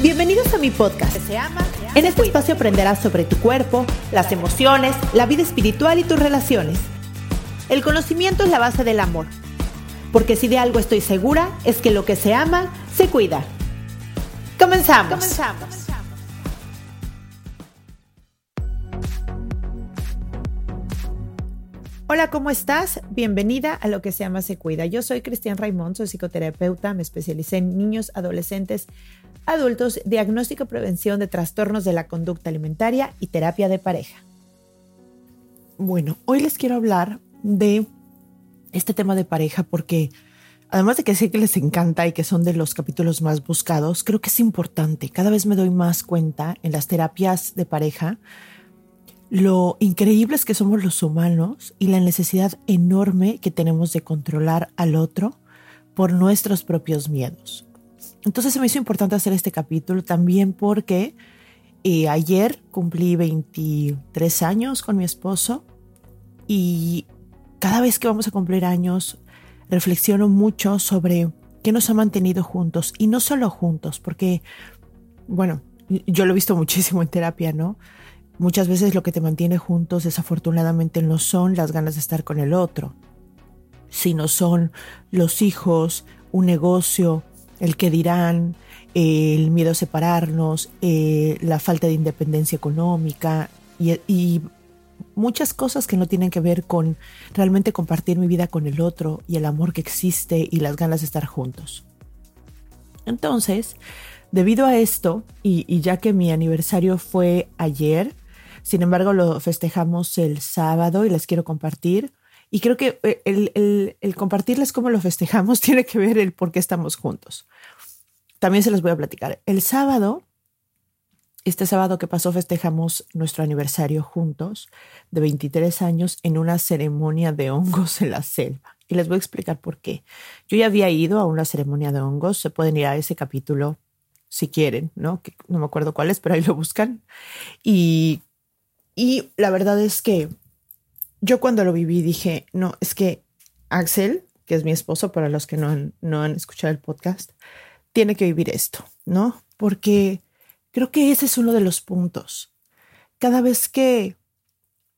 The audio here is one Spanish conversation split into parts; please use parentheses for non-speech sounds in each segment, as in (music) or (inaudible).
Bienvenidos a mi podcast. En este espacio aprenderás sobre tu cuerpo, las emociones, la vida espiritual y tus relaciones. El conocimiento es la base del amor. Porque si de algo estoy segura es que lo que se ama, se cuida. Comenzamos. Comenzamos. Hola, ¿cómo estás? Bienvenida a Lo que se llama Se Cuida. Yo soy Cristian Raimond, soy psicoterapeuta, me especialicé en niños, adolescentes, adultos, diagnóstico y prevención de trastornos de la conducta alimentaria y terapia de pareja. Bueno, hoy les quiero hablar de este tema de pareja porque además de que sé que les encanta y que son de los capítulos más buscados, creo que es importante. Cada vez me doy más cuenta en las terapias de pareja lo increíbles que somos los humanos y la necesidad enorme que tenemos de controlar al otro por nuestros propios miedos. Entonces se me hizo importante hacer este capítulo también porque eh, ayer cumplí 23 años con mi esposo y cada vez que vamos a cumplir años reflexiono mucho sobre qué nos ha mantenido juntos y no solo juntos, porque, bueno, yo lo he visto (laughs) muchísimo en terapia, ¿no? Muchas veces lo que te mantiene juntos desafortunadamente no son las ganas de estar con el otro, sino son los hijos, un negocio, el que dirán, el miedo a separarnos, eh, la falta de independencia económica y, muchas cosas que no tienen que ver con realmente compartir mi vida con el otro y el amor que existe y las ganas de estar juntos. Entonces, debido a esto, y ya que mi aniversario fue ayer, sin embargo, lo festejamos el sábado y les quiero compartir. Y creo que eh, el, compartirles cómo lo festejamos (laughs) tiene que ver el por qué estamos juntos. También se los voy a platicar. El sábado, este sábado que pasó, festejamos nuestro aniversario juntos de 23 años en una ceremonia de hongos en la selva. Y les voy a explicar por qué. Yo ya había ido a una ceremonia de hongos. Se pueden ir a ese capítulo si quieren, ¿no? No me acuerdo cuál es, pero ahí lo buscan. Y y la verdad es que yo cuando lo viví dije, no, es que Axel, que es mi esposo, para los que no han, no han escuchado el podcast, tiene que vivir esto, ¿no? Porque creo que ese es uno de los puntos. Cada vez que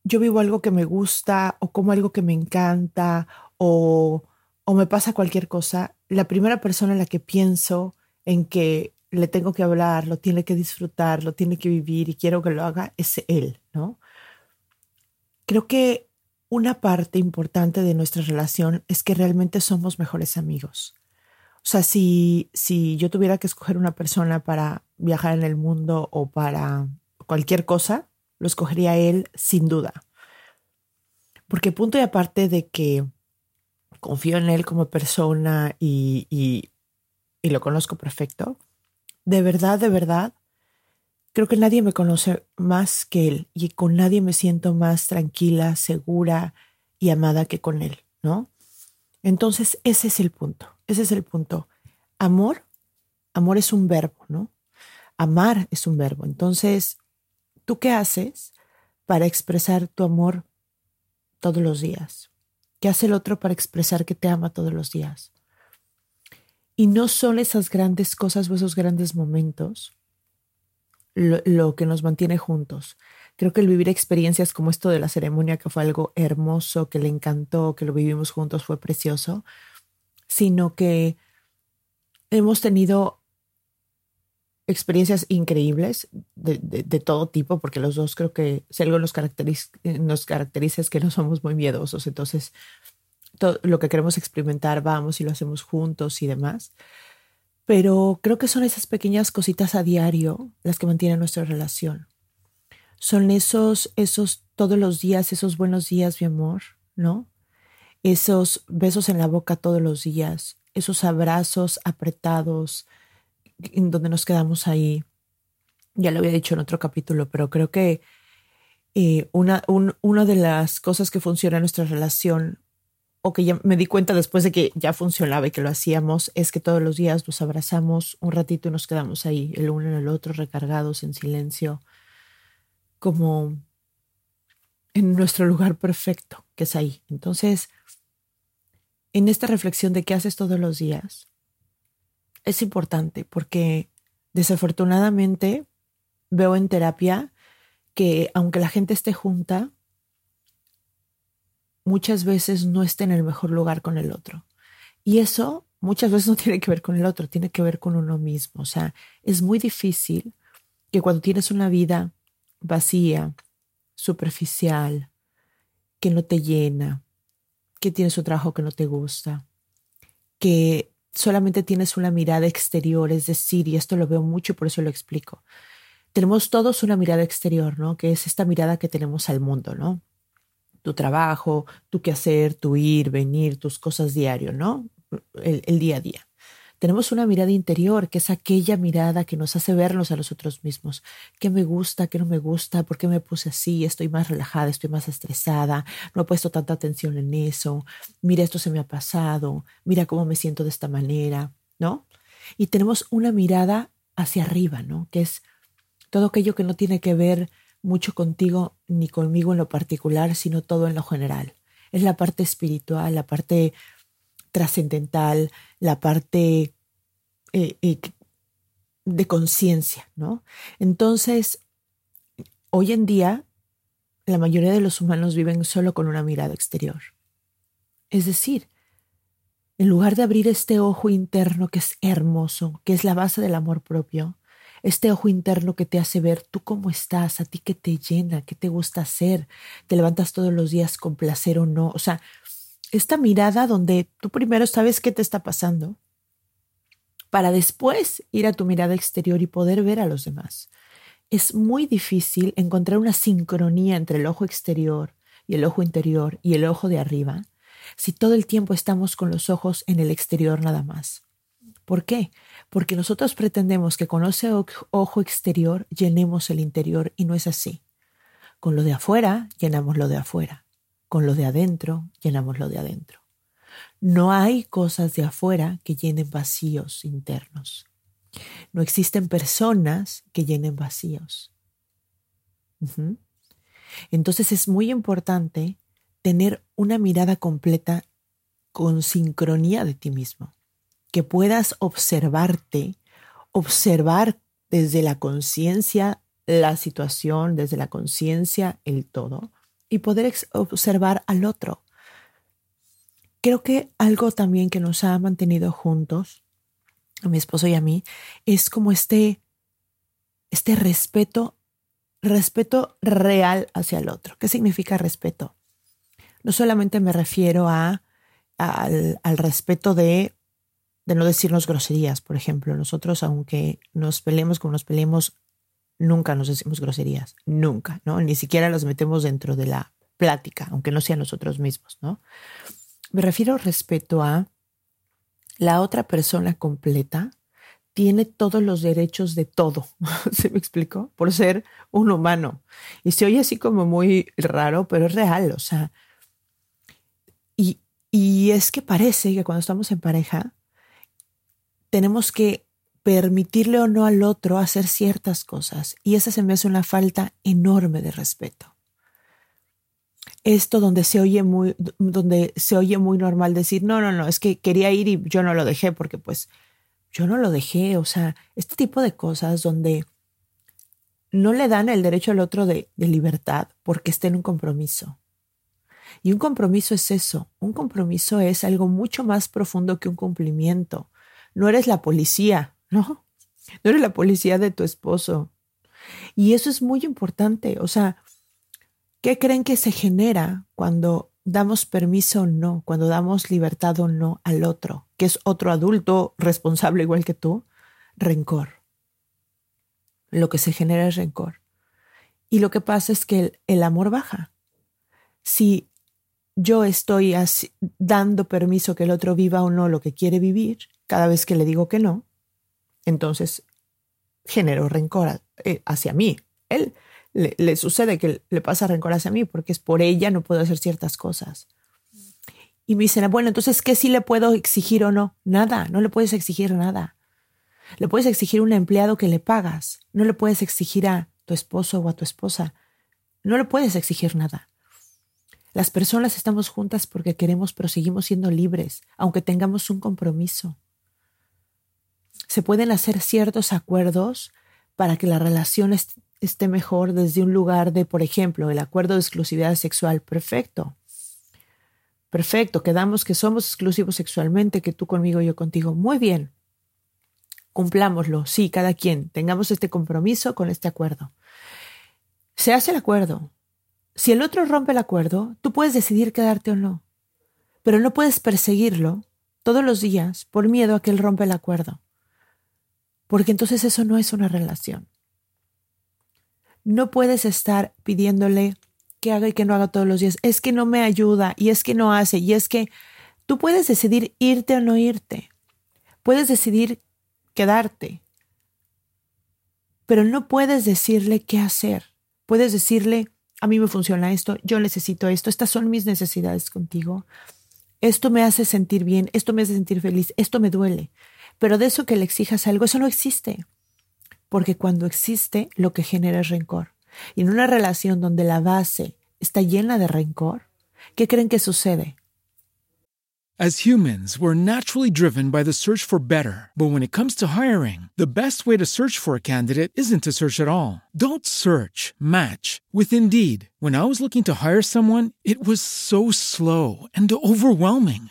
yo vivo algo que me gusta o como algo que me encanta o, o me pasa cualquier cosa, la primera persona en la que pienso en que le tengo que hablar, lo tiene que disfrutar, lo tiene que vivir y quiero que lo haga, es él, ¿no? Creo que una parte importante de nuestra relación es que realmente somos mejores amigos. O sea, si, si yo tuviera que escoger una persona para viajar en el mundo o para cualquier cosa, lo escogería él sin duda. Porque punto y aparte de que confío en él como persona y, y, y lo conozco perfecto, de verdad, de verdad, creo que nadie me conoce más que él y con nadie me siento más tranquila, segura y amada que con él, ¿no? Entonces, ese es el punto, ese es el punto. Amor, amor es un verbo, ¿no? Amar es un verbo. Entonces, ¿tú qué haces para expresar tu amor todos los días? ¿Qué hace el otro para expresar que te ama todos los días? Y no son esas grandes cosas o esos grandes momentos lo, que nos mantiene juntos. Creo que el vivir experiencias como esto de la ceremonia, que fue algo hermoso, que le encantó, que lo vivimos juntos, fue precioso, sino que hemos tenido experiencias increíbles de, todo tipo, porque los dos creo que si algo nos caracteriza, nos caracteriza es que no somos muy miedosos, entonces todo lo que queremos experimentar vamos y lo hacemos juntos y demás. Pero creo que son esas pequeñas cositas a diario las que mantienen nuestra relación. Son esos, esos todos los días, esos buenos días, mi amor, ¿no? Esos besos en la boca todos los días, esos abrazos apretados, en donde nos quedamos ahí. Ya lo había dicho en otro capítulo, pero creo que eh, una, una de las cosas que funciona en nuestra relación, o que ya me di cuenta después de que ya funcionaba y que lo hacíamos, es que todos los días nos abrazamos un ratito y nos quedamos ahí, el uno en el otro, recargados en silencio, como en nuestro lugar perfecto, que es ahí. Entonces, en esta reflexión de qué haces todos los días, es importante porque desafortunadamente veo en terapia que aunque la gente esté junta, muchas veces no esté en el mejor lugar con el otro. Y eso muchas veces no tiene que ver con el otro, tiene que ver con uno mismo. O sea, es muy difícil que cuando tienes una vida vacía, superficial, que no te llena, que tienes un trabajo que no te gusta, que solamente tienes una mirada exterior, es decir, y esto lo veo mucho, por eso lo explico. Tenemos todos una mirada exterior, ¿no? Que es esta mirada que tenemos al mundo, ¿no? Tu trabajo, tu quehacer, tu ir, venir, tus cosas diario, ¿no? el día a día tenemos una mirada interior, que es aquella mirada que nos hace vernos a nosotros mismos. ¿Qué me gusta? ¿Qué no me gusta? ¿Por qué me puse así? Estoy más relajada, estoy más estresada, no he puesto tanta atención en eso. Mira, esto se me ha pasado, mira cómo me siento de esta manera, ¿no? Y tenemos una mirada hacia arriba, ¿no? Que es todo aquello que no tiene que ver mucho contigo ni conmigo en lo particular, sino todo en lo general. Es la parte espiritual, la parte trascendental, la parte eh, eh, de conciencia, ¿no? Entonces, hoy en día, la mayoría de los humanos viven solo con una mirada exterior. Es decir, en lugar de abrir este ojo interno que es hermoso, que es la base del amor propio, este ojo interno que te hace ver tú cómo estás, a ti que te llena, qué te gusta hacer, te levantas todos los días con placer o no, o sea, esta mirada donde tú primero sabes qué te está pasando, para después ir a tu mirada exterior y poder ver a los demás. Es muy difícil encontrar una sincronía entre el ojo exterior y el ojo interior y el ojo de arriba si todo el tiempo estamos con los ojos en el exterior nada más. ¿Por qué? Porque nosotros pretendemos que con ese ojo exterior llenemos el interior y no es así. Con lo de afuera llenamos lo de afuera con lo de adentro, llenamos lo de adentro. No hay cosas de afuera que llenen vacíos internos. No existen personas que llenen vacíos. Entonces es muy importante tener una mirada completa con sincronía de ti mismo, que puedas observarte, observar desde la conciencia la situación, desde la conciencia el todo, y poder observar al otro. Creo que algo también que nos ha mantenido juntos, a mi esposo y a mí, es como este, este respeto, respeto real hacia el otro. ¿Qué significa respeto? No solamente me refiero a, al, al respeto de, de no decirnos groserías, por ejemplo. Nosotros, aunque nos peleemos como nos peleemos, nunca nos decimos groserías, nunca, ¿no? Ni siquiera las metemos dentro de la plática, aunque no sea nosotros mismos, ¿no? Me refiero respeto a la otra persona completa tiene todos los derechos de todo, (laughs) ¿se me explicó? Por ser un humano. Y se oye así como muy raro, pero es real, o sea, y, y es que parece que cuando estamos en pareja, tenemos que permitirle o no al otro hacer ciertas cosas. Y esa se me hace una falta enorme de respeto. Esto donde se oye muy, donde se oye muy normal decir, no, no, no, es que quería ir y yo no lo dejé porque pues yo no lo dejé. O sea, este tipo de cosas donde no le dan el derecho al otro de, de libertad porque está en un compromiso. Y un compromiso es eso, un compromiso es algo mucho más profundo que un cumplimiento. No eres la policía, ¿no? No eres la policía de tu esposo. Y eso es muy importante. O sea, ¿qué creen que se genera cuando damos permiso o no, cuando damos libertad o no al otro, que es otro adulto responsable igual que tú? Rencor. Lo que se genera es rencor. Y lo que pasa es que el, amor baja. Si yo estoy dando permiso que el otro viva o no lo que quiere vivir, cada vez que le digo que no, entonces genero rencor eh, hacia mí. Él le, sucede que le pasa rencor hacia mí porque es por ella no puedo hacer ciertas cosas. Y me dicen, bueno, entonces, ¿qué sí le puedo exigir o no? Nada, no le puedes exigir nada. Le puedes exigir a un empleado que le pagas, no le puedes exigir a tu esposo o a tu esposa, no le puedes exigir nada. Las personas estamos juntas porque queremos, pero seguimos siendo libres, aunque tengamos un compromiso. Se pueden hacer ciertos acuerdos para que la relación esté mejor desde un lugar de, por ejemplo, el acuerdo de exclusividad sexual. Perfecto. Perfecto. Quedamos que somos exclusivos sexualmente, que tú conmigo, yo contigo. Muy bien. Cumplámoslo. Sí, cada quien. Tengamos este compromiso con este acuerdo. Se hace el acuerdo. Si el otro rompe el acuerdo, tú puedes decidir quedarte o no. Pero no puedes perseguirlo todos los días por miedo a que él rompa el acuerdo porque entonces eso no es una relación. No puedes estar pidiéndole que haga y que no haga todos los días. Es que no me ayuda y es que no hace y es que tú puedes decidir irte o no irte. Puedes decidir quedarte. Pero no puedes decirle qué hacer. Puedes decirle, a mí me funciona esto, yo necesito esto, estas son mis necesidades contigo. Esto me hace sentir bien, esto me hace sentir feliz, esto me duele. Pero de eso que le exijas algo, eso no existe. Porque cuando existe, lo que genera es rencor. Y en una relación donde la base está llena de rencor, ¿qué creen que sucede? As humans, we're naturally driven by the search for better. But when it comes to hiring, the best way to search for a candidate isn't to search at all. Don't search, match with Indeed. When I was looking to hire someone, it was so slow and overwhelming.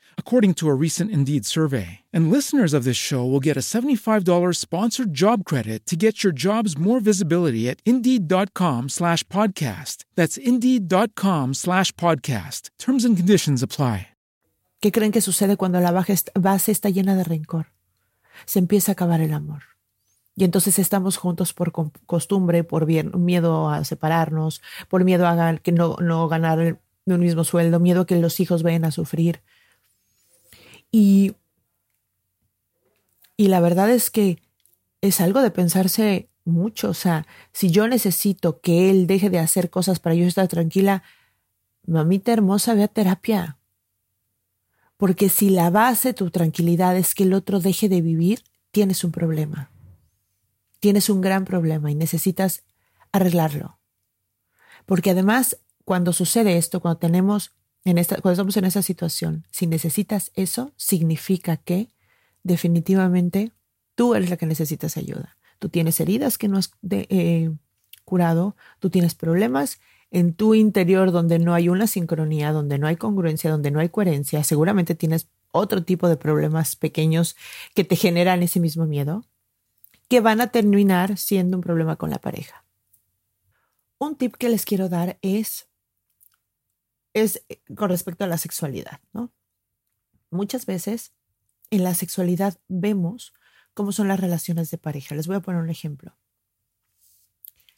according to a recent Indeed survey. And listeners of this show will get a $75 sponsored job credit to get your jobs more visibility at Indeed.com slash podcast. That's Indeed.com slash podcast. Terms and conditions apply. ¿Qué creen que sucede cuando la base está llena de rencor? Se empieza a acabar el amor. Y entonces estamos juntos por costumbre, por miedo a separarnos, por miedo a que no, no ganar un mismo sueldo, miedo a que los hijos vayan a sufrir, y, y la verdad es que es algo de pensarse mucho. O sea, si yo necesito que él deje de hacer cosas para yo estar tranquila, mamita hermosa, ve a terapia. Porque si la base de tu tranquilidad es que el otro deje de vivir, tienes un problema. Tienes un gran problema y necesitas arreglarlo. Porque además, cuando sucede esto, cuando tenemos en esta, cuando estamos en esa situación, si necesitas eso, significa que definitivamente tú eres la que necesitas ayuda. Tú tienes heridas que no has eh, curado, tú tienes problemas en tu interior donde no hay una sincronía, donde no hay congruencia, donde no hay coherencia. Seguramente tienes otro tipo de problemas pequeños que te generan ese mismo miedo, que van a terminar siendo un problema con la pareja. Un tip que les quiero dar es es eh, con respecto a la sexualidad, ¿no? Muchas veces en la sexualidad vemos cómo son las relaciones de pareja. Les voy a poner un ejemplo.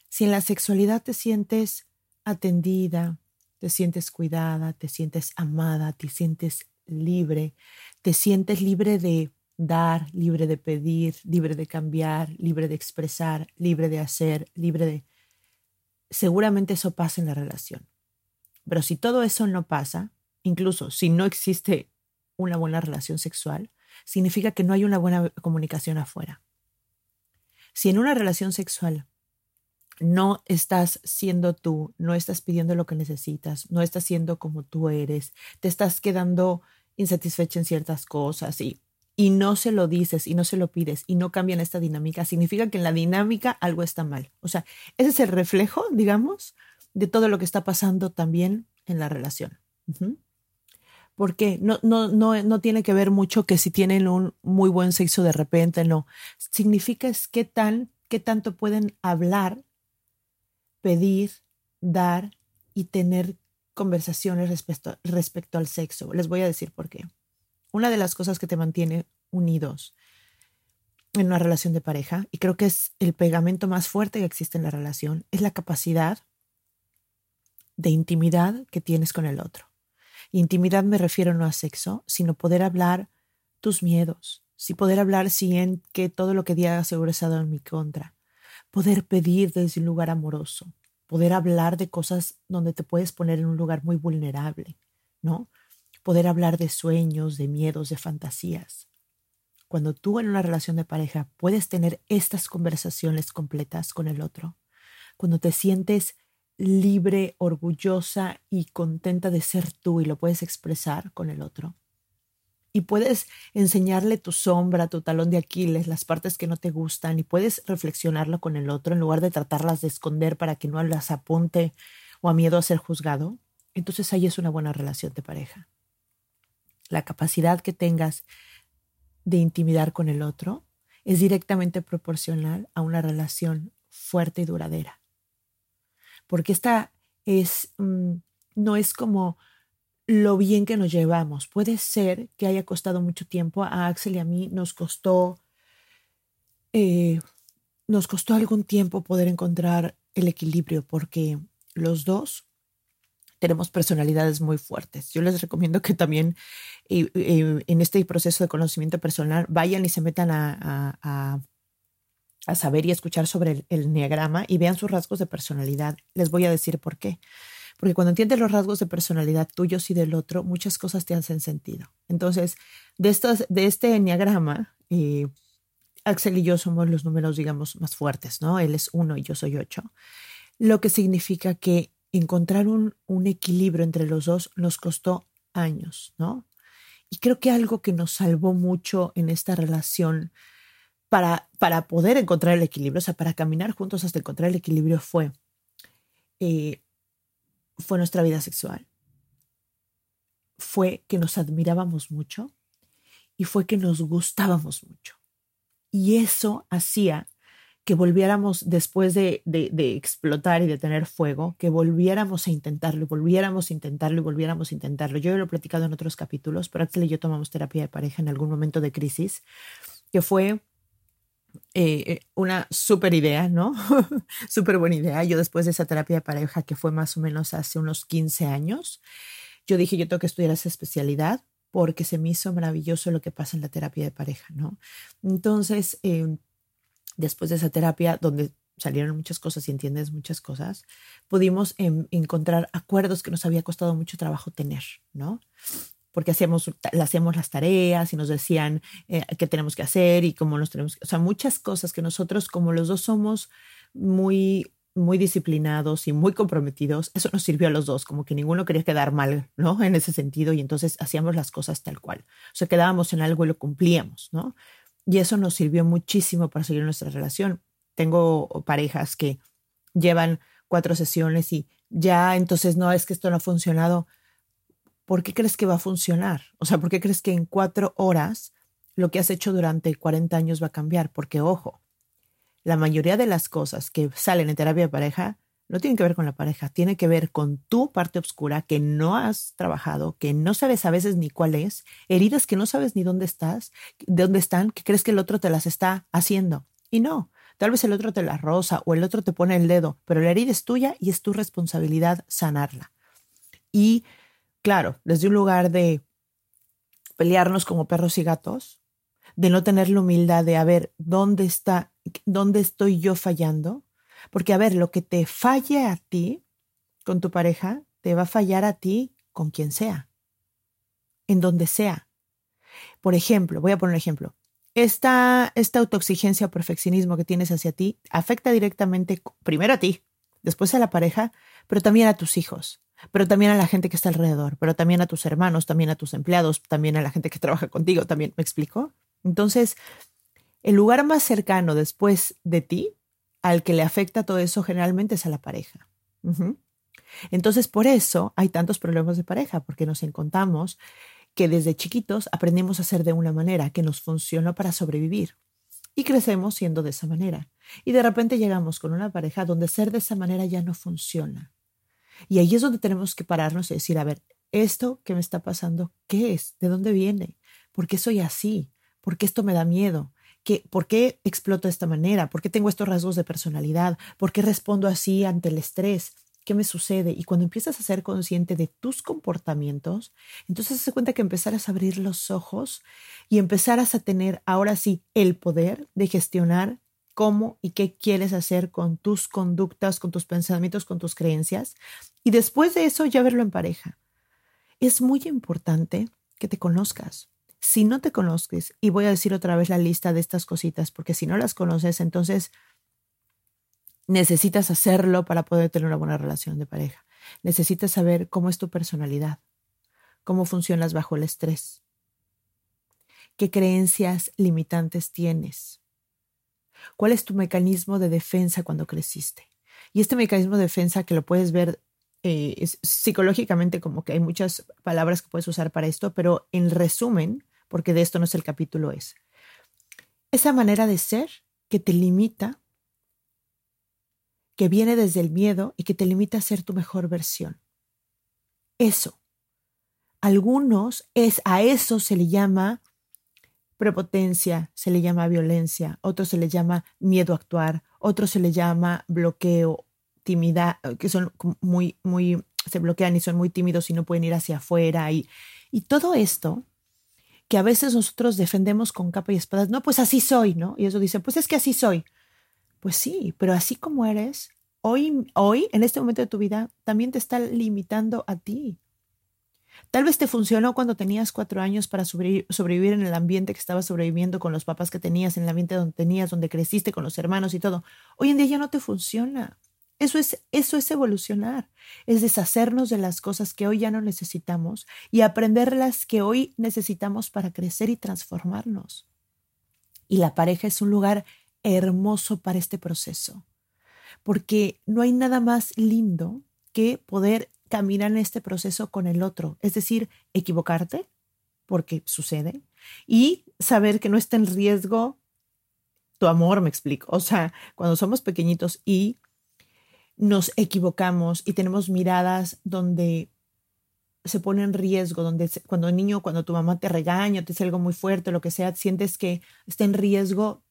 Si en la sexualidad te sientes atendida, te sientes cuidada, te sientes amada, te sientes libre, te sientes libre de dar, libre de pedir, libre de cambiar, libre de expresar, libre de hacer, libre de... Seguramente eso pasa en la relación. Pero si todo eso no pasa, incluso si no existe una buena relación sexual, significa que no hay una buena comunicación afuera. Si en una relación sexual no estás siendo tú, no estás pidiendo lo que necesitas, no estás siendo como tú eres, te estás quedando insatisfecha en ciertas cosas y, y no se lo dices y no se lo pides y no cambian esta dinámica, significa que en la dinámica algo está mal. O sea, ese es el reflejo, digamos, de todo lo que está pasando también en la relación. Porque no, no, no, no tiene que ver mucho que si tienen un muy buen sexo de repente, no. Significa es qué tan, qué tanto pueden hablar pedir, dar y tener conversaciones respecto, respecto al sexo. Les voy a decir por qué. Una de las cosas que te mantiene unidos en una relación de pareja, y creo que es el pegamento más fuerte que existe en la relación, es la capacidad de intimidad que tienes con el otro. Intimidad me refiero no a sexo, sino poder hablar tus miedos, si poder hablar sin que todo lo que digas seguro estado en mi contra, poder pedir desde un lugar amoroso, poder hablar de cosas donde te puedes poner en un lugar muy vulnerable, ¿no? Poder hablar de sueños, de miedos, de fantasías. Cuando tú en una relación de pareja puedes tener estas conversaciones completas con el otro, cuando te sientes libre, orgullosa y contenta de ser tú y lo puedes expresar con el otro, y puedes enseñarle tu sombra, tu talón de Aquiles, las partes que no te gustan y puedes reflexionarlo con el otro en lugar de tratarlas de esconder para que no las apunte o a miedo a ser juzgado, entonces ahí es una buena relación de pareja. La capacidad que tengas de intimidar con el otro es directamente proporcional a una relación fuerte y duradera. Porque esta es, mm, no es como lo bien que nos llevamos. Puede ser que haya costado mucho tiempo. A Axel y a mí nos costó, eh, nos costó algún tiempo poder encontrar el equilibrio porque los dos tenemos personalidades muy fuertes. Yo les recomiendo que también en este proceso de conocimiento personal vayan y se metan a, saber y escuchar sobre el, el, enneagrama y vean sus rasgos de personalidad. Les voy a decir por qué. Porque cuando entiendes los rasgos de personalidad tuyos y del otro, muchas cosas te hacen sentido. Entonces, de, estos, de este enneagrama, eh, Axel y yo somos los números, digamos, más fuertes, ¿no? Él es uno y yo soy ocho. Lo que significa que encontrar un equilibrio entre los dos nos costó años, ¿no? Y creo que algo que nos salvó mucho en esta relación para, para poder encontrar el equilibrio, o sea, para caminar juntos hasta encontrar el equilibrio fue eh, fue nuestra vida sexual. Fue que nos admirábamos mucho y fue que nos gustábamos mucho. Y eso hacía que volviéramos después de, de, explotar y de tener fuego, que volviéramos a intentarlo, volviéramos a intentarlo y volviéramos a intentarlo. Yo lo he platicado en otros capítulos, pero Axel y yo tomamos terapia de pareja en algún momento de crisis, que fue eh, eh, una súper idea, ¿no? (laughs) súper buena idea. Yo después de esa terapia de pareja, que fue más o menos hace unos 15 años, yo dije, yo tengo que estudiar esa especialidad porque se me hizo maravilloso lo que pasa en la terapia de pareja, ¿no? Entonces, em, después de esa terapia, donde salieron muchas cosas y entiendes muchas cosas, pudimos em, encontrar acuerdos que nos había costado mucho trabajo tener, ¿no? Porque hacíamos, hacíamos las tareas y nos decían eh, qué tenemos que hacer y cómo nos tenemos que, o sea, muchas cosas que nosotros, como los dos somos muy, muy disciplinados y muy comprometidos, eso nos sirvió a los dos, como que ninguno quería quedar mal, ¿no? En ese sentido, y entonces hacíamos las cosas tal cual. O sea, quedábamos en algo y lo cumplíamos, ¿no? Y eso nos sirvió muchísimo para seguir nuestra relación. Tengo parejas que llevan cuatro sesiones y ya entonces no es que esto no ha funcionado ¿por qué crees que va a funcionar? O sea, ¿por qué crees que en cuatro horas lo que has hecho durante 40 años va a cambiar? Porque, ojo, la mayoría de las cosas que salen en terapia de pareja no tienen que ver con la pareja, tiene que ver con tu parte oscura que no has trabajado, que no sabes a veces ni cuál es, heridas que no sabes ni dónde estás, de dónde están, que crees que el otro te las está haciendo. Y no, tal vez el otro te las rosa o el otro te pone el dedo, pero la herida es tuya y es tu responsabilidad sanarla. Y claro, desde un lugar de pelearnos como perros y gatos, de no tener la humildad de a ver dónde está, dónde estoy yo fallando, porque a ver, lo que te falle a ti con tu pareja, te va a fallar a ti con quien sea, en donde sea. Por ejemplo, voy a poner un ejemplo. esta, esta autoexigencia o perfeccionismo que tienes hacia ti afecta directamente primero a ti, después a la pareja, pero también a tus hijos, pero también a la gente que está alrededor, pero también a tus hermanos, también a tus empleados, también a la gente que trabaja contigo, también, ¿me explico? Entonces, el lugar más cercano después de ti al que le afecta todo eso generalmente es a la pareja. Entonces, por eso hay tantos problemas de pareja, porque nos encontramos que desde chiquitos aprendemos a ser de una manera que nos funcionó para sobrevivir y crecemos siendo de esa manera. Y de repente llegamos con una pareja donde ser de esa manera ya no funciona. Y ahí es donde tenemos que pararnos y decir, a ver, esto que me está pasando, ¿qué es? ¿De dónde viene? ¿Por qué soy así? ¿Por qué esto me da miedo? ¿Qué, ¿Por qué exploto de esta manera? ¿Por qué tengo estos rasgos de personalidad? ¿Por qué respondo así ante el estrés? ¿Qué me sucede? Y cuando empiezas a ser consciente de tus comportamientos, entonces se cuenta que empezarás a abrir los ojos y empezarás a tener ahora sí el poder de gestionar cómo y qué quieres hacer con tus conductas, con tus pensamientos, con tus creencias. Y después de eso ya verlo en pareja. Es muy importante que te conozcas. Si no te conoces, y voy a decir otra vez la lista de estas cositas, porque si no las conoces, entonces necesitas hacerlo para poder tener una buena relación de pareja. Necesitas saber cómo es tu personalidad, cómo funcionas bajo el estrés, qué creencias limitantes tienes, cuál es tu mecanismo de defensa cuando creciste. Y este mecanismo de defensa que lo puedes ver eh, psicológicamente como que hay muchas palabras que puedes usar para esto, pero en resumen, porque de esto no es el capítulo, es esa manera de ser que te limita que viene desde el miedo y que te limita a ser tu mejor versión. Eso. Algunos es a eso se le llama prepotencia, se le llama violencia, otros se le llama miedo a actuar, otros se le llama bloqueo, timidez, que son muy muy se bloquean y son muy tímidos y no pueden ir hacia afuera y y todo esto que a veces nosotros defendemos con capa y espada, no, pues así soy, ¿no? Y eso dice, pues es que así soy. Pues sí, pero así como eres, hoy, hoy, en este momento de tu vida, también te está limitando a ti. Tal vez te funcionó cuando tenías cuatro años para sobrevivir en el ambiente que estabas sobreviviendo con los papás que tenías, en el ambiente donde tenías, donde creciste con los hermanos y todo. Hoy en día ya no te funciona. Eso es, eso es evolucionar, es deshacernos de las cosas que hoy ya no necesitamos y aprender las que hoy necesitamos para crecer y transformarnos. Y la pareja es un lugar hermoso para este proceso, porque no hay nada más lindo que poder caminar en este proceso con el otro, es decir, equivocarte, porque sucede, y saber que no está en riesgo tu amor, me explico. O sea, cuando somos pequeñitos y nos equivocamos y tenemos miradas donde se pone en riesgo, donde cuando niño, cuando tu mamá te regaña, te dice algo muy fuerte, lo que sea, sientes que está en riesgo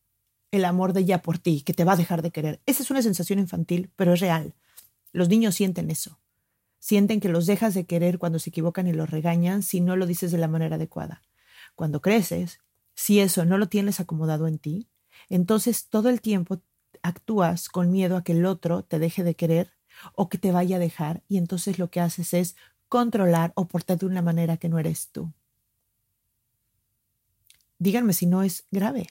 el amor de ella por ti, que te va a dejar de querer. Esa es una sensación infantil, pero es real. Los niños sienten eso. Sienten que los dejas de querer cuando se equivocan y los regañan si no lo dices de la manera adecuada. Cuando creces, si eso no lo tienes acomodado en ti, entonces todo el tiempo actúas con miedo a que el otro te deje de querer o que te vaya a dejar y entonces lo que haces es controlar o portar de una manera que no eres tú. Díganme si no es grave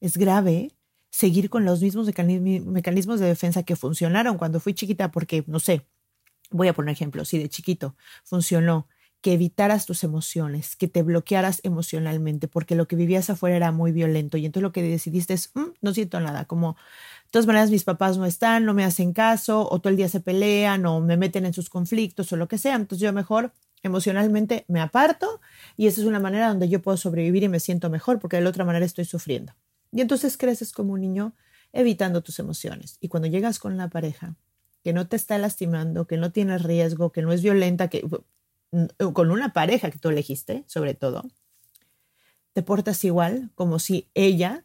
es grave seguir con los mismos mecanismos de defensa que funcionaron cuando fui chiquita, porque, no sé, voy a poner ejemplo, si de chiquito funcionó que evitaras tus emociones, que te bloquearas emocionalmente, porque lo que vivías afuera era muy violento y entonces lo que decidiste es, mm, no siento nada, como de todas maneras mis papás no están, no me hacen caso, o todo el día se pelean, o me meten en sus conflictos, o lo que sea, entonces yo mejor emocionalmente me aparto y esa es una manera donde yo puedo sobrevivir y me siento mejor, porque de la otra manera estoy sufriendo. Y entonces creces como un niño evitando tus emociones. Y cuando llegas con la pareja que no te está lastimando, que no tiene riesgo, que no es violenta, que con una pareja que tú elegiste, sobre todo, te portas igual como si ella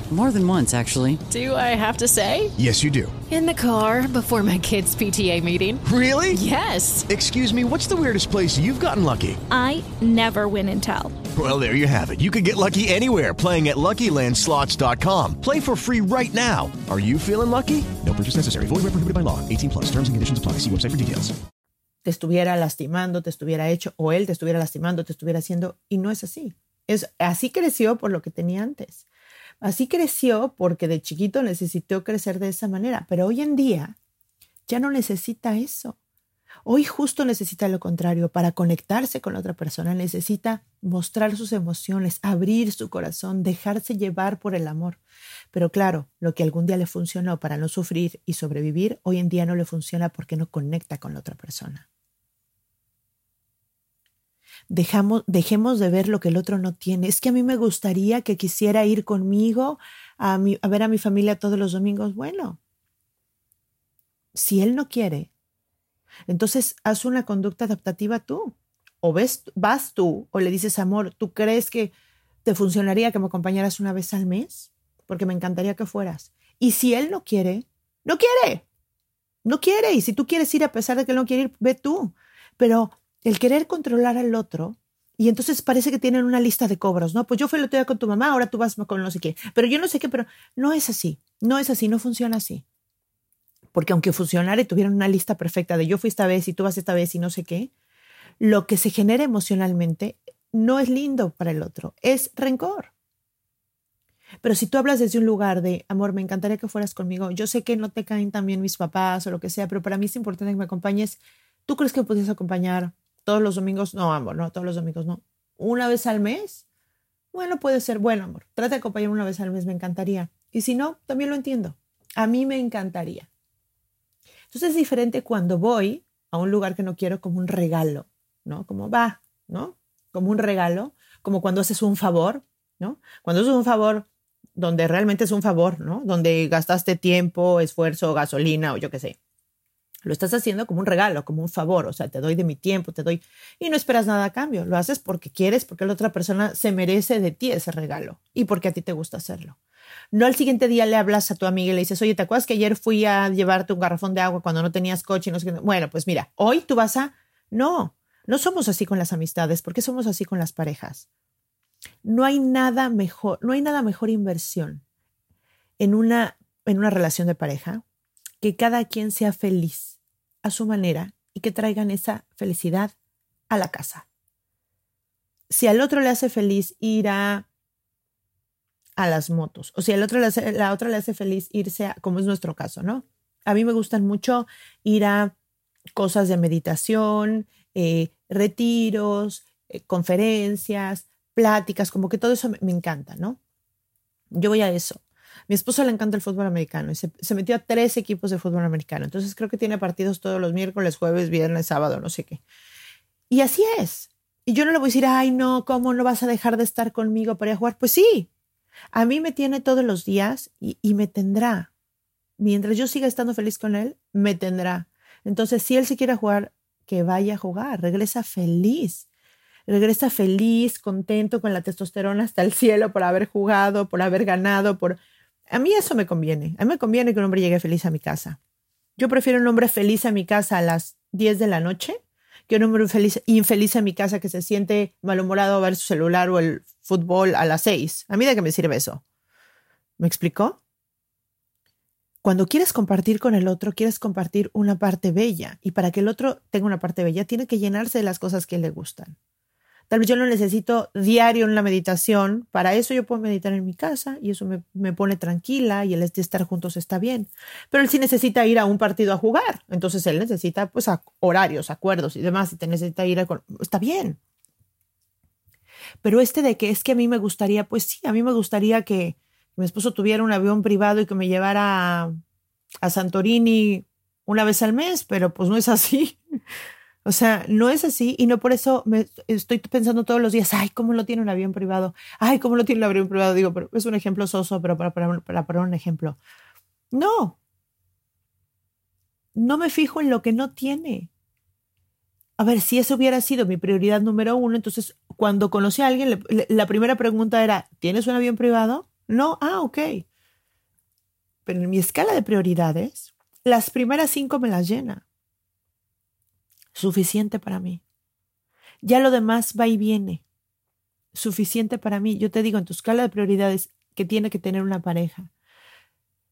More than once, actually. Do I have to say? Yes, you do. In the car before my kids' PTA meeting. Really? Yes. Excuse me, what's the weirdest place you've gotten lucky? I never win and tell. Well, there you have it. You can get lucky anywhere playing at LuckyLandSlots.com. Play for free right now. Are you feeling lucky? No purchase necessary. Void where prohibited by law. 18 plus. Terms and conditions apply. See website for details. Te estuviera lastimando, te estuviera hecho, o él te estuviera lastimando, te estuviera haciendo, y no es así. Es, así creció por lo que tenía antes. Así creció porque de chiquito necesitó crecer de esa manera, pero hoy en día ya no necesita eso. Hoy justo necesita lo contrario, para conectarse con la otra persona necesita mostrar sus emociones, abrir su corazón, dejarse llevar por el amor. Pero claro, lo que algún día le funcionó para no sufrir y sobrevivir, hoy en día no le funciona porque no conecta con la otra persona. Dejamos, dejemos de ver lo que el otro no tiene. Es que a mí me gustaría que quisiera ir conmigo a, a ver a mi familia todos los domingos. Bueno, si él no quiere, entonces haz una conducta adaptativa tú. O ves, vas tú o le dices, amor, ¿tú crees que te funcionaría que me acompañaras una vez al mes? Porque me encantaría que fueras. Y si él no quiere, no quiere. No quiere. Y si tú quieres ir a pesar de que él no quiere ir, ve tú. Pero el querer controlar al otro, y entonces parece que tienen una lista de cobros, ¿no? Pues yo fui el otro día con tu mamá, ahora tú vas con no sé qué. Pero yo no sé qué, pero no es así. No es así, no funciona así. Porque aunque funcionara y tuvieran una lista perfecta de yo fui esta vez y tú vas esta vez y no sé qué, lo que se genera emocionalmente no es lindo para el otro, es rencor. Pero si tú hablas desde un lugar de, amor, me encantaría que fueras conmigo, yo sé que no te caen también mis papás o lo que sea, pero para mí es importante que me acompañes, ¿tú crees que me podrías acompañar todos los domingos? No, amor, no, todos los domingos no. ¿Una vez al mes? Bueno, puede ser, bueno, amor, trata de acompañarme una vez al mes, me encantaría. Y si no, también lo entiendo. A mí me encantaría. Entonces es diferente cuando voy a un lugar que no quiero como un regalo, ¿no? Como va, ¿no? Como un regalo, como cuando haces un favor, ¿no? Cuando haces un favor donde realmente es un favor, ¿no? Donde gastaste tiempo, esfuerzo, gasolina o yo qué sé. Lo estás haciendo como un regalo, como un favor, o sea, te doy de mi tiempo, te doy y no esperas nada a cambio. Lo haces porque quieres, porque la otra persona se merece de ti ese regalo y porque a ti te gusta hacerlo. No al siguiente día le hablas a tu amiga y le dices, oye, ¿te acuerdas que ayer fui a llevarte un garrafón de agua cuando no tenías coche? Y no sé qué? Bueno, pues mira, hoy tú vas a... No, no somos así con las amistades. ¿Por qué somos así con las parejas? No hay nada mejor, no hay nada mejor inversión en una, en una relación de pareja que cada quien sea feliz a su manera y que traigan esa felicidad a la casa. Si al otro le hace feliz ir a a las motos. O sea, el otro le hace, la otra le hace feliz irse a, como es nuestro caso, ¿no? A mí me gustan mucho ir a cosas de meditación, eh, retiros, eh, conferencias, pláticas, como que todo eso me, encanta, ¿no? Yo voy a eso. Mi esposo le encanta el fútbol americano y se, metió a tres equipos de fútbol americano. Entonces creo que tiene partidos todos los miércoles, jueves, viernes, sábado, no sé qué. Y así es. Y yo no le voy a decir, ay, no, ¿cómo no vas a dejar de estar conmigo para ir a jugar? Pues sí, a mí me tiene todos los días y, me tendrá. Mientras yo siga estando feliz con él, me tendrá. Entonces, si él se quiere jugar, que vaya a jugar, regresa feliz. Regresa feliz, contento con la testosterona hasta el cielo por haber jugado, por haber ganado, por... A mí eso me conviene. A mí me conviene que un hombre llegue feliz a mi casa. Yo prefiero un hombre feliz a mi casa a las 10 de la noche que un hombre infeliz, en mi casa que se siente malhumorado a ver su celular o el fútbol a las seis. ¿A mí de qué me sirve eso? ¿Me explicó? Cuando quieres compartir con el otro, quieres compartir una parte bella. Y para que el otro tenga una parte bella, tiene que llenarse de las cosas que le gustan. Tal vez yo lo necesito diario en la meditación. Para eso yo puedo meditar en mi casa y eso me, pone tranquila y el estar juntos está bien. Pero él sí necesita ir a un partido a jugar. Entonces él necesita pues horarios, acuerdos y demás. Y te necesita ir a... Está bien. Pero este de que es que a mí me gustaría, pues sí, a mí me gustaría que mi esposo tuviera un avión privado y que me llevara a, a Santorini una vez al mes, pero pues no es así. O sea, no es así y no por eso me estoy pensando todos los días, ay, ¿cómo lo tiene un avión privado? Ay, ¿cómo lo tiene un avión privado? Digo, pero es un ejemplo soso, pero para, para, para poner un ejemplo. No. No me fijo en lo que no tiene. A ver, si eso hubiera sido mi prioridad número uno, entonces cuando conocí a alguien, la primera pregunta era, ¿tienes un avión privado? No, ah, ok. Pero en mi escala de prioridades, las primeras cinco me las llena suficiente para mí. Ya lo demás va y viene. Suficiente para mí. Yo te digo, en tu escala de prioridades que tiene que tener una pareja,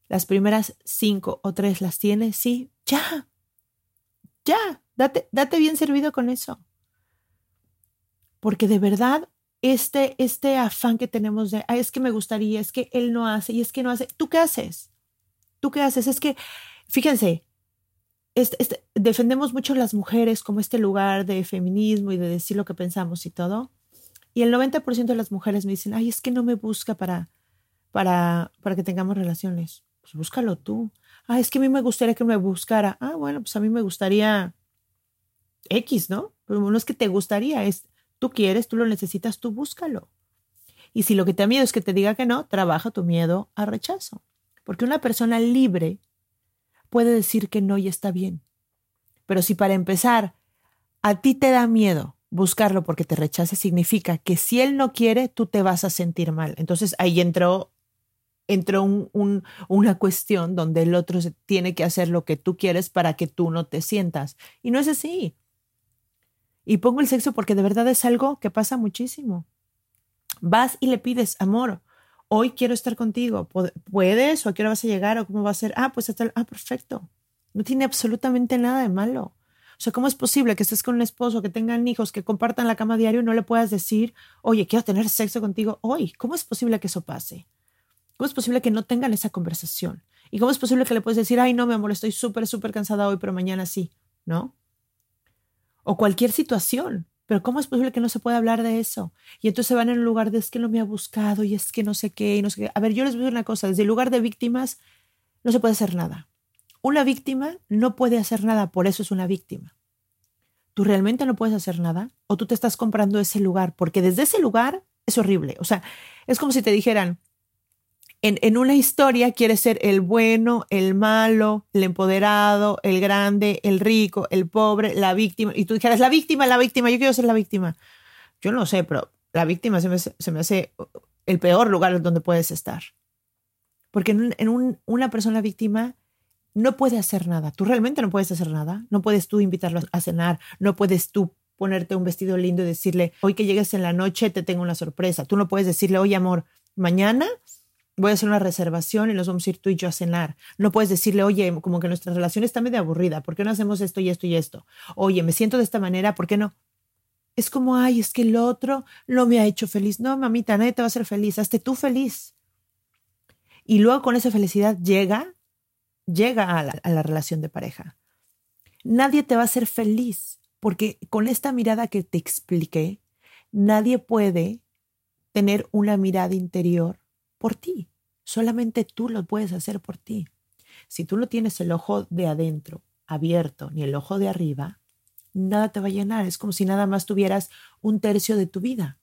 las primeras cinco o tres las tienes, sí, ya. Ya, date, date bien servido con eso. Porque de verdad, este, este afán que tenemos de, es que me gustaría, es que él no hace y es que no hace, ¿tú qué haces? ¿Tú qué haces? Es que, fíjense, defendemos mucho las mujeres como este lugar de feminismo y de decir lo que pensamos y todo. Y el 90% de las mujeres me dicen, ay, es que no me busca para, para, para que tengamos relaciones. Pues búscalo tú. Ah, es que a mí me gustaría que me buscara. Ah, bueno, pues a mí me gustaría X, ¿no? Pero no es que te gustaría, es tú quieres, tú lo necesitas, tú búscalo. Y si lo que te da miedo es que te diga que no, trabaja tu miedo a rechazo. Porque una persona libre puede decir que no y está bien. Pero si para empezar a ti te da miedo buscarlo porque te rechace, significa que si él no quiere, tú te vas a sentir mal. Entonces ahí entró, entró un, una cuestión donde el otro tiene que hacer lo que tú quieres para que tú no te sientas. Y no es así. Y pongo el sexo porque de verdad es algo que pasa muchísimo. Vas y le pides amor hoy quiero estar contigo, ¿puedes? ¿O a qué hora vas a llegar? ¿O cómo va a ser? Ah, pues hasta, ah, perfecto. No tiene absolutamente nada de malo. O sea, ¿cómo es posible que estés con un esposo, que tengan hijos, que compartan la cama diario y no le puedas decir, oye, quiero tener sexo contigo hoy? ¿Cómo es posible que eso pase? ¿Cómo es posible que no tengan esa conversación? ¿Y cómo es posible que le puedes decir, ay, no, mi amor, estoy súper, súper cansada hoy, pero mañana sí? ¿No? O cualquier situación. Pero ¿cómo es posible que no se pueda hablar de eso? Y entonces van en un lugar de es que no me ha buscado y es que no sé qué y no sé qué. A ver, yo les voy a decir una cosa, desde el lugar de víctimas no se puede hacer nada. Una víctima no puede hacer nada, por eso es una víctima. Tú realmente no puedes hacer nada o tú te estás comprando ese lugar, porque desde ese lugar es horrible. O sea, es como si te dijeran, en, una historia quieres ser el bueno, el malo, el empoderado, el grande, el rico, el pobre, la víctima. Y tú dijeras, la víctima, la víctima, yo quiero ser la víctima. Yo no sé, pero la víctima se me, hace el peor lugar donde puedes estar. Porque en, una persona víctima no puede hacer nada. Tú realmente no puedes hacer nada. No puedes tú invitarlo a cenar. No puedes tú ponerte un vestido lindo y decirle, hoy que llegues en la noche te tengo una sorpresa. Tú no puedes decirle, oye amor, mañana voy a hacer una reservación y nos vamos a ir tú y yo a cenar. No puedes decirle, oye, como que nuestra relación está medio aburrida, ¿por qué no hacemos esto y esto y esto? Oye, me siento de esta manera, ¿por qué no? Es como, ay, es que el otro no me ha hecho feliz. No, mamita, nadie te va a hacer feliz, hazte tú feliz. Y luego con esa felicidad llega, llega a la, a la relación de pareja. Nadie te va a hacer feliz, porque con esta mirada que te expliqué, nadie puede tener una mirada interior por ti. Solamente tú lo puedes hacer por ti. Si tú no tienes el ojo de adentro abierto ni el ojo de arriba, nada te va a llenar. Es como si nada más tuvieras un tercio de tu vida.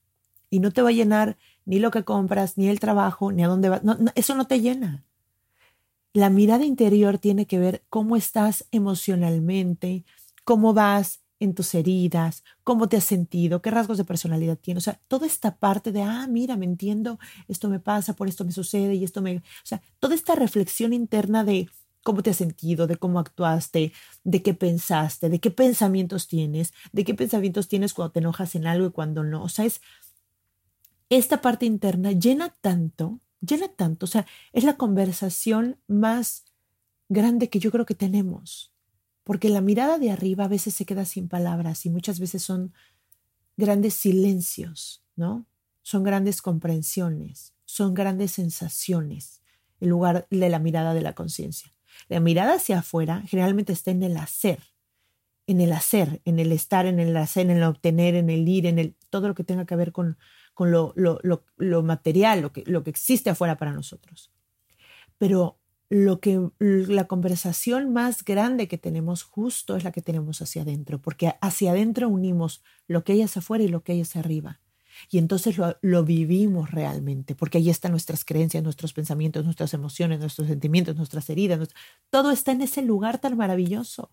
Y no te va a llenar ni lo que compras, ni el trabajo, ni a dónde vas. eso no te llena. La mirada interior tiene que ver cómo estás emocionalmente, cómo vas en tus heridas, cómo te has sentido, qué rasgos de personalidad tienes. O sea, toda esta parte de, ah, mira, me entiendo, esto me pasa, por esto me sucede y esto me... O sea, toda esta reflexión interna de cómo te has sentido, de cómo actuaste, de qué pensaste, de qué pensamientos tienes, de qué pensamientos tienes cuando te enojas en algo y cuando no. O sea, es esta parte interna llena tanto, llena tanto. O sea, es la conversación más grande que yo creo que tenemos. Porque la mirada de arriba a veces se queda sin palabras y muchas veces son grandes silencios, ¿no? Son grandes comprensiones, son grandes sensaciones en lugar de la mirada de la conciencia. La mirada hacia afuera generalmente está en el hacer, en el hacer, en el estar, en el hacer, en el obtener, en el ir, en el todo lo que tenga que ver con, con lo, lo, lo, material, lo que, lo que existe afuera para nosotros. Pero lo que la conversación más grande que tenemos justo es la que tenemos hacia adentro, porque hacia adentro unimos lo que hay hacia afuera y lo que hay hacia arriba. Y entonces lo, lo, vivimos realmente, porque ahí están nuestras creencias, nuestros pensamientos, nuestras emociones, nuestros sentimientos, nuestras heridas, todo está en ese lugar tan maravilloso.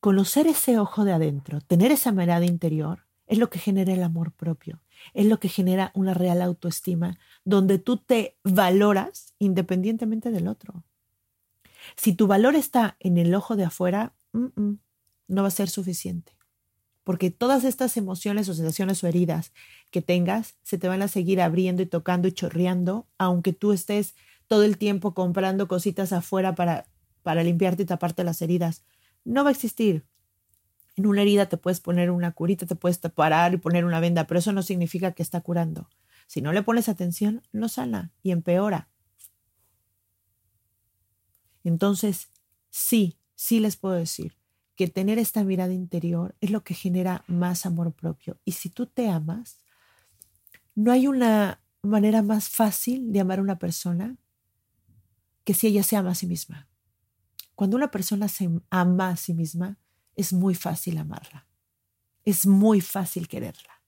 Conocer ese ojo de adentro, tener esa mirada interior, es lo que genera el amor propio, es lo que genera una real autoestima, donde tú te valoras independientemente del otro. Si tu valor está en el ojo de afuera, no va a ser suficiente porque todas estas emociones o sensaciones o heridas que tengas se te van a seguir abriendo y tocando y chorreando, aunque tú estés todo el tiempo comprando cositas afuera para, para limpiarte y taparte las heridas. No va a existir. En una herida te puedes poner una curita, te puedes parar y poner una venda, pero eso no significa que está curando. Si no le pones atención, no sana y empeora. Entonces, sí, sí les puedo decir, que tener esta mirada interior es lo que genera más amor propio. Y si tú te amas, no hay una manera más fácil de amar a una persona que si ella se ama a sí misma. Cuando una persona se ama a sí misma, es muy fácil amarla. Es muy fácil quererla.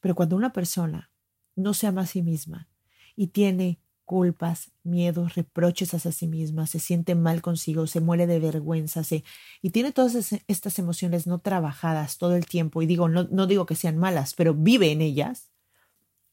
Pero cuando una persona no se ama a sí misma y tiene culpas, miedos, reproches hacia sí misma, se siente mal consigo, se muere de vergüenza, se, y tiene todas estas emociones no trabajadas todo el tiempo, y digo, no, no digo que sean malas, pero vive en ellas,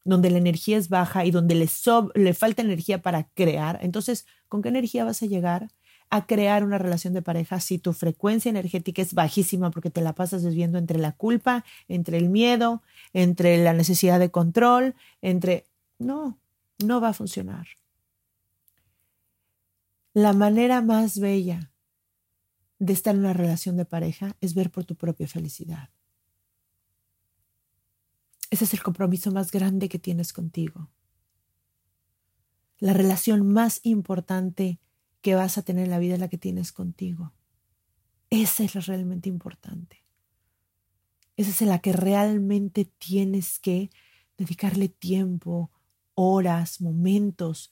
donde la energía es baja y donde le, le falta energía para crear, entonces, ¿con qué energía vas a llegar a crear una relación de pareja si tu frecuencia energética es bajísima porque te la pasas viviendo entre la culpa, entre el miedo, entre la necesidad de control, entre... No, no va a funcionar. La manera más bella de estar en una relación de pareja es ver por tu propia felicidad. Ese es el compromiso más grande que tienes contigo. La relación más importante que vas a tener en la vida es la que tienes contigo. Esa es la realmente importante. Esa es la que realmente tienes que dedicarle tiempo, horas, momentos,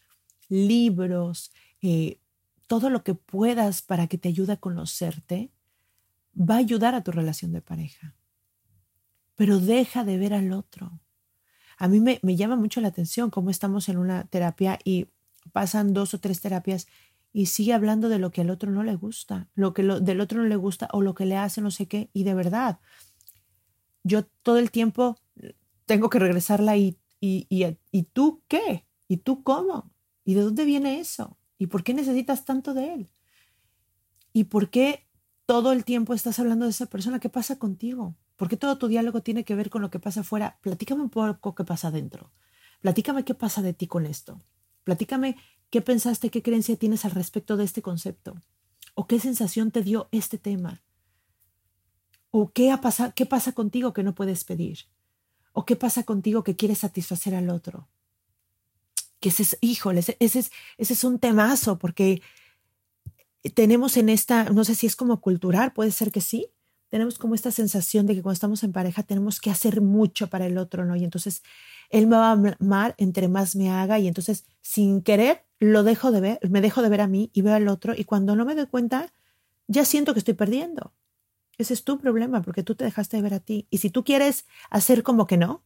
libros, eh, todo lo que puedas para que te ayude a conocerte, va a ayudar a tu relación de pareja. Pero deja de ver al otro. A mí me, llama mucho la atención cómo estamos en una terapia y pasan dos o tres terapias y sigue hablando de lo que al otro no le gusta, lo que del otro no le gusta o lo que le hace no sé qué. Y de verdad, yo todo el tiempo tengo que regresarla y ¿Y, y, tú qué? ¿Y tú cómo? ¿Y de dónde viene eso? ¿Y por qué necesitas tanto de él? ¿Y por qué todo el tiempo estás hablando de esa persona? ¿Qué pasa contigo? ¿Por qué todo tu diálogo tiene que ver con lo que pasa afuera? Platícame un poco qué pasa adentro. Platícame qué pasa de ti con esto. Platícame qué pensaste, qué creencia tienes al respecto de este concepto. ¿O qué sensación te dio este tema? ¿O qué, ha pasado, qué pasa contigo que no puedes pedir? ¿O qué pasa contigo que quieres satisfacer al otro? Que ese es, híjole, ese, es, ese es un temazo porque tenemos en esta, no sé si es como cultural, puede ser que sí, tenemos como esta sensación de que cuando estamos en pareja tenemos que hacer mucho para el otro, ¿no? Y entonces él me va a amar entre más me haga y entonces sin querer lo dejo de ver, me dejo de ver a mí y veo al otro y cuando no me doy cuenta ya siento que estoy perdiendo. Ese es tu problema porque tú te dejaste de ver a ti. Y si tú quieres hacer como que no,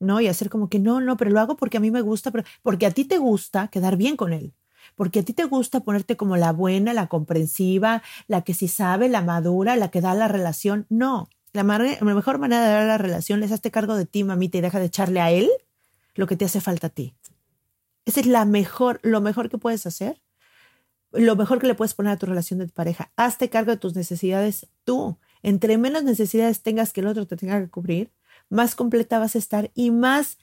no, y hacer como que no, no, pero lo hago porque a mí me gusta, pero porque a ti te gusta quedar bien con él. Porque a ti te gusta ponerte como la buena, la comprensiva, la que sí sabe, la madura, la que da la relación. No, la, mejor manera de dar la relación es hazte cargo de ti, mamita, y deja de echarle a él lo que te hace falta a ti. Esa es la mejor, lo mejor que puedes hacer lo mejor que le puedes poner a tu relación de pareja. Hazte cargo de tus necesidades tú. Entre menos necesidades tengas que el otro te tenga que cubrir, más completa vas a estar y más,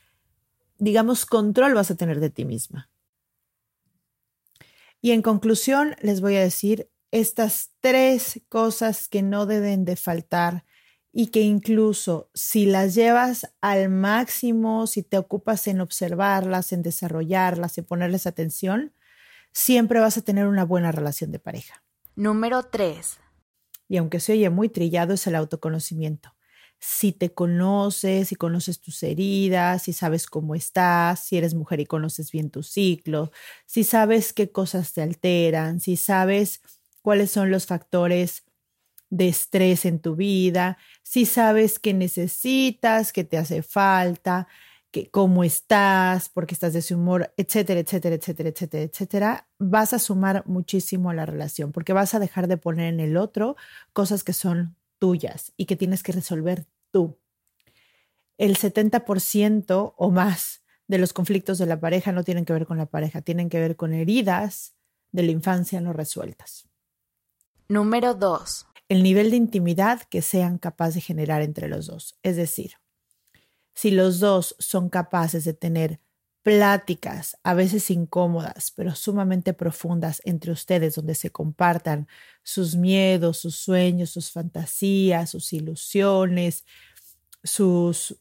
digamos, control vas a tener de ti misma. Y en conclusión, les voy a decir estas tres cosas que no deben de faltar y que incluso si las llevas al máximo, si te ocupas en observarlas, en desarrollarlas, en ponerles atención, siempre vas a tener una buena relación de pareja. Número 3. Y aunque se oye muy trillado, es el autoconocimiento. Si te conoces, si conoces tus heridas, si sabes cómo estás, si eres mujer y conoces bien tu ciclo, si sabes qué cosas te alteran, si sabes cuáles son los factores de estrés en tu vida, si sabes qué necesitas, qué te hace falta, cómo estás, porque estás de ese humor, etcétera, etcétera, etcétera, etcétera, etcétera, vas a sumar muchísimo a la relación, porque vas a dejar de poner en el otro cosas que son tuyas y que tienes que resolver tú. El 70% o más de los conflictos de la pareja no tienen que ver con la pareja, tienen que ver con heridas de la infancia no resueltas. Número 2. El nivel de intimidad que sean capaces de generar entre los dos. Es decir, si los dos son capaces de tener pláticas, a veces incómodas, pero sumamente profundas entre ustedes, donde se compartan sus miedos, sus sueños, sus fantasías, sus ilusiones, sus,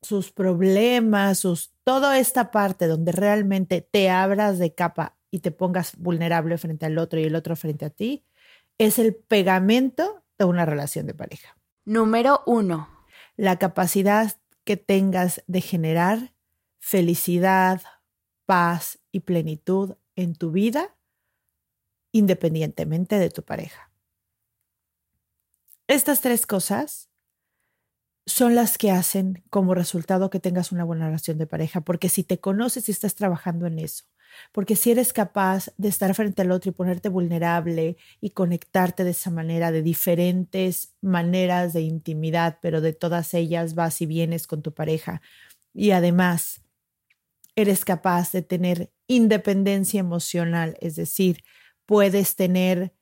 sus problemas, sus, toda esta parte donde realmente te abras de capa y te pongas vulnerable frente al otro y el otro frente a ti, es el pegamento de una relación de pareja. Número uno. La capacidad que tengas de generar felicidad, paz y plenitud en tu vida independientemente de tu pareja. Estas tres cosas son las que hacen como resultado que tengas una buena relación de pareja, porque si te conoces y estás trabajando en eso, porque si eres capaz de estar frente al otro y ponerte vulnerable y conectarte de esa manera, de diferentes maneras de intimidad, pero de todas ellas vas y vienes con tu pareja. Y además, eres capaz de tener independencia emocional, es decir, puedes tener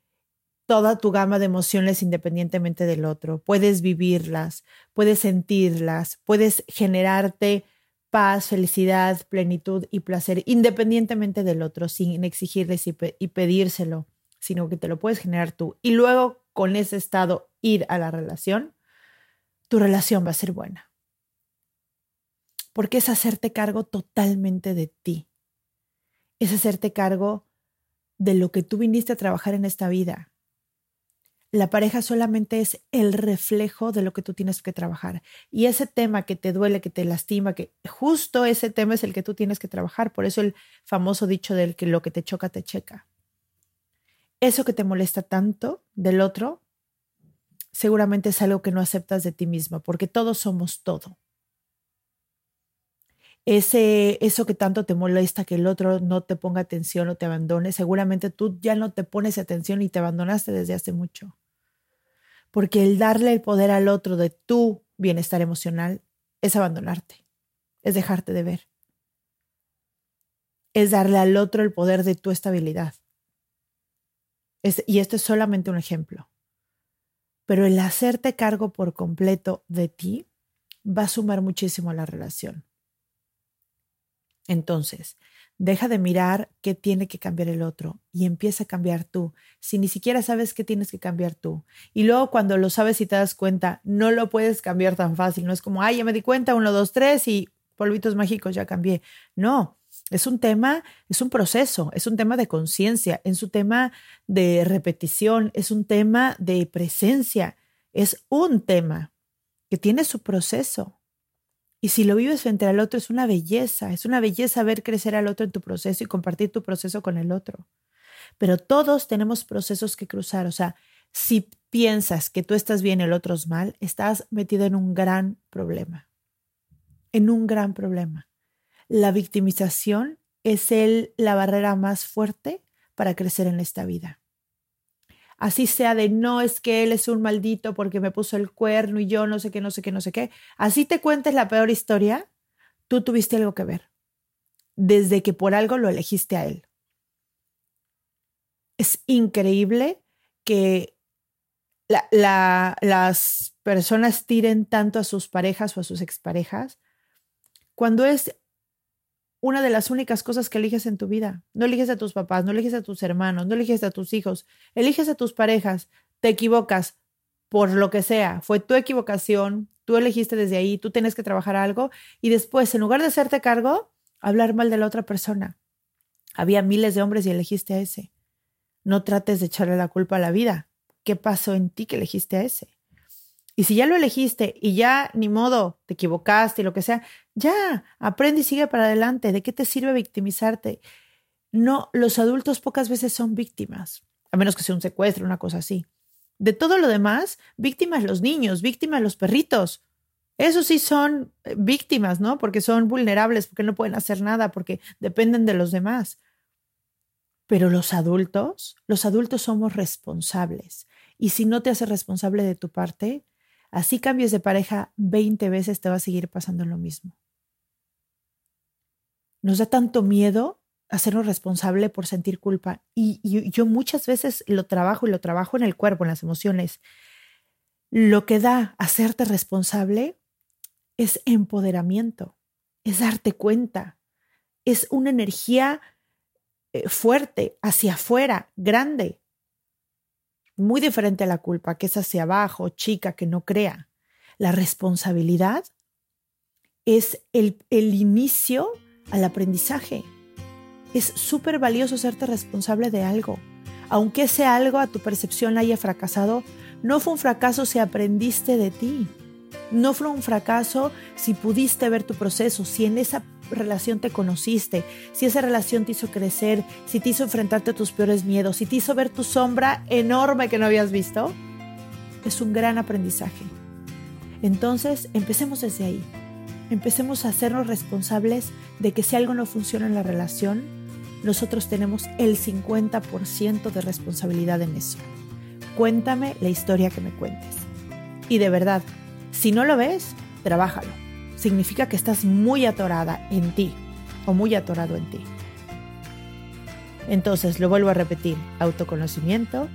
toda tu gama de emociones independientemente del otro, puedes vivirlas, puedes sentirlas, puedes generarte paz, felicidad, plenitud y placer, independientemente del otro, sin exigirles y, pedírselo, sino que te lo puedes generar tú. Y luego con ese estado ir a la relación, tu relación va a ser buena. Porque es hacerte cargo totalmente de ti. Es hacerte cargo de lo que tú viniste a trabajar en esta vida la pareja solamente es el reflejo de lo que tú tienes que trabajar. Y ese tema que te duele, que te lastima, que justo ese tema es el que tú tienes que trabajar. Por eso el famoso dicho del que lo que te choca, te checa. Eso que te molesta tanto del otro, seguramente es algo que no aceptas de ti mismo, porque todos somos todo. Ese, eso que tanto te molesta que el otro no te ponga atención o te abandone, seguramente tú ya no te pones atención y te abandonaste desde hace mucho. Porque el darle el poder al otro de tu bienestar emocional es abandonarte, es dejarte de ver, es darle al otro el poder de tu estabilidad. y esto es solamente un ejemplo. Pero el hacerte cargo por completo de ti va a sumar muchísimo a la relación. Entonces, deja de mirar qué tiene que cambiar el otro y empieza a cambiar tú, si ni siquiera sabes qué tienes que cambiar tú. Y luego cuando lo sabes y te das cuenta, no lo puedes cambiar tan fácil, no es como, ay, ya me di cuenta, uno, dos, tres y polvitos mágicos, ya cambié. No, es un tema, es un proceso, es un tema de conciencia, es un tema de repetición, es un tema de presencia, es un tema que tiene su proceso. Y si lo vives frente al otro es una belleza, es una belleza ver crecer al otro en tu proceso y compartir tu proceso con el otro. Pero todos tenemos procesos que cruzar, o sea, si piensas que tú estás bien y el otro es mal, estás metido en un gran problema, en un gran problema. La victimización es el, la barrera más fuerte para crecer en esta vida así sea de no es que él es un maldito porque me puso el cuerno y yo no sé qué, no sé qué, no sé qué, así te cuentes la peor historia, tú tuviste algo que ver, desde que por algo lo elegiste a él. Es increíble que las personas tiren tanto a sus parejas o a sus exparejas cuando es una de las únicas cosas que eliges en tu vida. No eliges a tus papás, no eliges a tus hermanos, no eliges a tus hijos, eliges a tus parejas, te equivocas por lo que sea, fue tu equivocación, tú elegiste desde ahí, tú tienes que trabajar algo y después, en lugar de hacerte cargo, hablar mal de la otra persona. Había miles de hombres y elegiste a ese. No trates de echarle la culpa a la vida. ¿Qué pasó en ti que elegiste a ese? Y si ya lo elegiste y ya ni modo, te equivocaste y lo que sea, ya, aprende y sigue para adelante. ¿De qué te sirve victimizarte? No, los adultos pocas veces son víctimas, a menos que sea un secuestro, una cosa así. De todo lo demás, víctimas los niños, víctimas los perritos. Esos sí son eh, víctimas, ¿no? Porque son vulnerables, porque no pueden hacer nada, porque dependen de los demás. Pero los adultos, los adultos somos responsables. Y si no te haces responsable de tu parte, Así cambies de pareja 20 veces, te va a seguir pasando lo mismo. Nos da tanto miedo hacernos responsable por sentir culpa. Y, yo muchas veces lo trabajo y lo trabajo en el cuerpo, en las emociones. Lo que da hacerte responsable es empoderamiento, es darte cuenta, es una energía eh, fuerte hacia afuera, grande muy diferente a la culpa, que es hacia abajo, chica, que no crea. La responsabilidad es el, el inicio al aprendizaje. Es súper valioso serte responsable de algo. Aunque ese algo a tu percepción haya fracasado, no fue un fracaso si aprendiste de ti. No fue un fracaso si pudiste ver tu proceso, si en esa relación te conociste, si esa relación te hizo crecer, si te hizo enfrentarte a tus peores miedos, si te hizo ver tu sombra enorme que no habías visto, es un gran aprendizaje. Entonces, empecemos desde ahí. Empecemos a hacernos responsables de que si algo no funciona en la relación, nosotros tenemos el 50% de responsabilidad en eso. Cuéntame la historia que me cuentes. Y de verdad, si no lo ves, trabájalo. Significa que estás muy atorada en ti o muy atorado en ti. Entonces, lo vuelvo a repetir, autoconocimiento,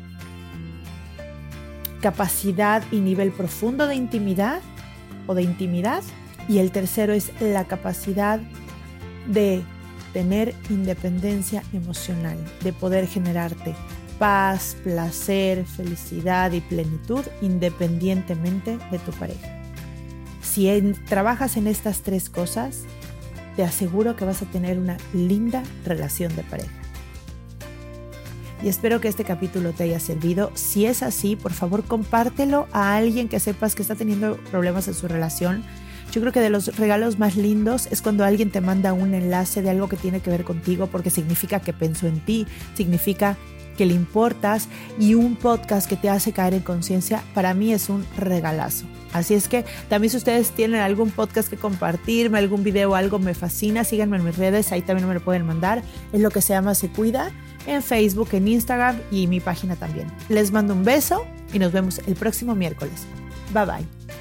capacidad y nivel profundo de intimidad o de intimidad. Y el tercero es la capacidad de tener independencia emocional, de poder generarte paz, placer, felicidad y plenitud independientemente de tu pareja. Si trabajas en estas tres cosas, te aseguro que vas a tener una linda relación de pareja. Y espero que este capítulo te haya servido. Si es así, por favor compártelo a alguien que sepas que está teniendo problemas en su relación. Yo creo que de los regalos más lindos es cuando alguien te manda un enlace de algo que tiene que ver contigo porque significa que pensó en ti, significa que le importas y un podcast que te hace caer en conciencia, para mí es un regalazo. Así es que también si ustedes tienen algún podcast que compartirme, algún video, algo me fascina, síganme en mis redes, ahí también me lo pueden mandar. Es lo que se llama Se Cuida en Facebook, en Instagram y mi página también. Les mando un beso y nos vemos el próximo miércoles. Bye bye.